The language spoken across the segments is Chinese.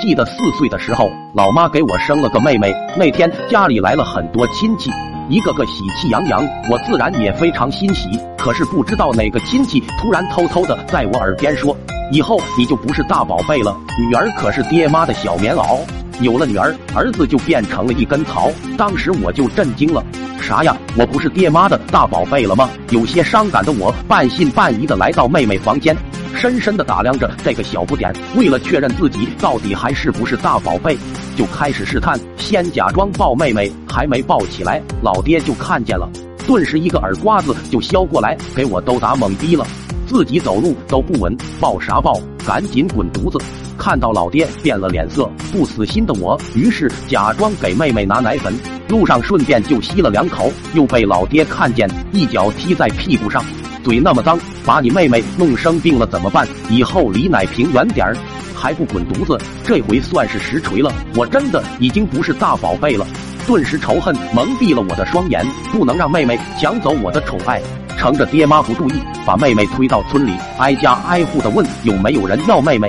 记得四岁的时候，老妈给我生了个妹妹。那天家里来了很多亲戚，一个个喜气洋洋，我自然也非常欣喜。可是不知道哪个亲戚突然偷偷的在我耳边说：“以后你就不是大宝贝了，女儿可是爹妈的小棉袄。有了女儿，儿子就变成了一根草。”当时我就震惊了，啥呀？我不是爹妈的大宝贝了吗？有些伤感的我半信半疑的来到妹妹房间。深深的打量着这个小不点，为了确认自己到底还是不是大宝贝，就开始试探。先假装抱妹妹，还没抱起来，老爹就看见了，顿时一个耳刮子就削过来，给我都打懵逼了。自己走路都不稳，抱啥抱？赶紧滚犊子！看到老爹变了脸色，不死心的我，于是假装给妹妹拿奶粉，路上顺便就吸了两口，又被老爹看见，一脚踢在屁股上。嘴那么脏，把你妹妹弄生病了怎么办？以后离奶瓶远点儿，还不滚犊子！这回算是实锤了，我真的已经不是大宝贝了。顿时仇恨蒙蔽了我的双眼，不能让妹妹抢走我的宠爱。乘着爹妈不注意，把妹妹推到村里，挨家挨户的问有没有人要妹妹，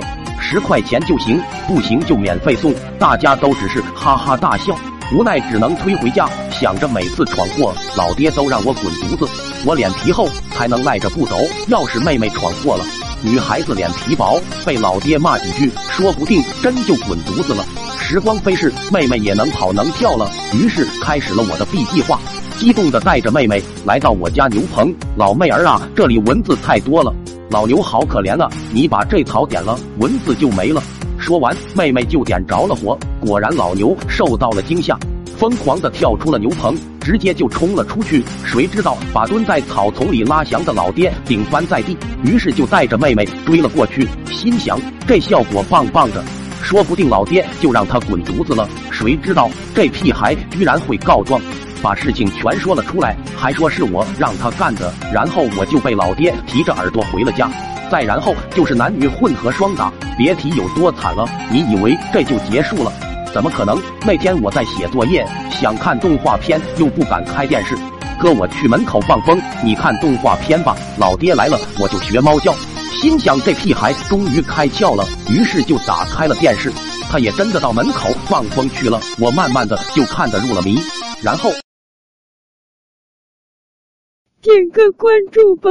十块钱就行，不行就免费送。大家都只是哈哈大笑。无奈只能推回家，想着每次闯祸，老爹都让我滚犊子，我脸皮厚才能赖着不走。要是妹妹闯祸了，女孩子脸皮薄，被老爹骂几句，说不定真就滚犊子了。时光飞逝，妹妹也能跑能跳了，于是开始了我的 B 计划。激动的带着妹妹来到我家牛棚，老妹儿啊，这里蚊子太多了，老牛好可怜啊，你把这草点了，蚊子就没了。说完，妹妹就点着了火。果然，老牛受到了惊吓，疯狂的跳出了牛棚，直接就冲了出去。谁知道把蹲在草丛里拉翔的老爹顶翻在地，于是就带着妹妹追了过去，心想这效果棒棒的，说不定老爹就让他滚犊子了。谁知道这屁孩居然会告状，把事情全说了出来，还说是我让他干的。然后我就被老爹提着耳朵回了家。再然后就是男女混合双打，别提有多惨了。你以为这就结束了？怎么可能？那天我在写作业，想看动画片又不敢开电视，哥我去门口放风，你看动画片吧。老爹来了，我就学猫叫，心想这屁孩终于开窍了，于是就打开了电视。他也真的到门口放风去了，我慢慢的就看得入了迷。然后点个关注吧。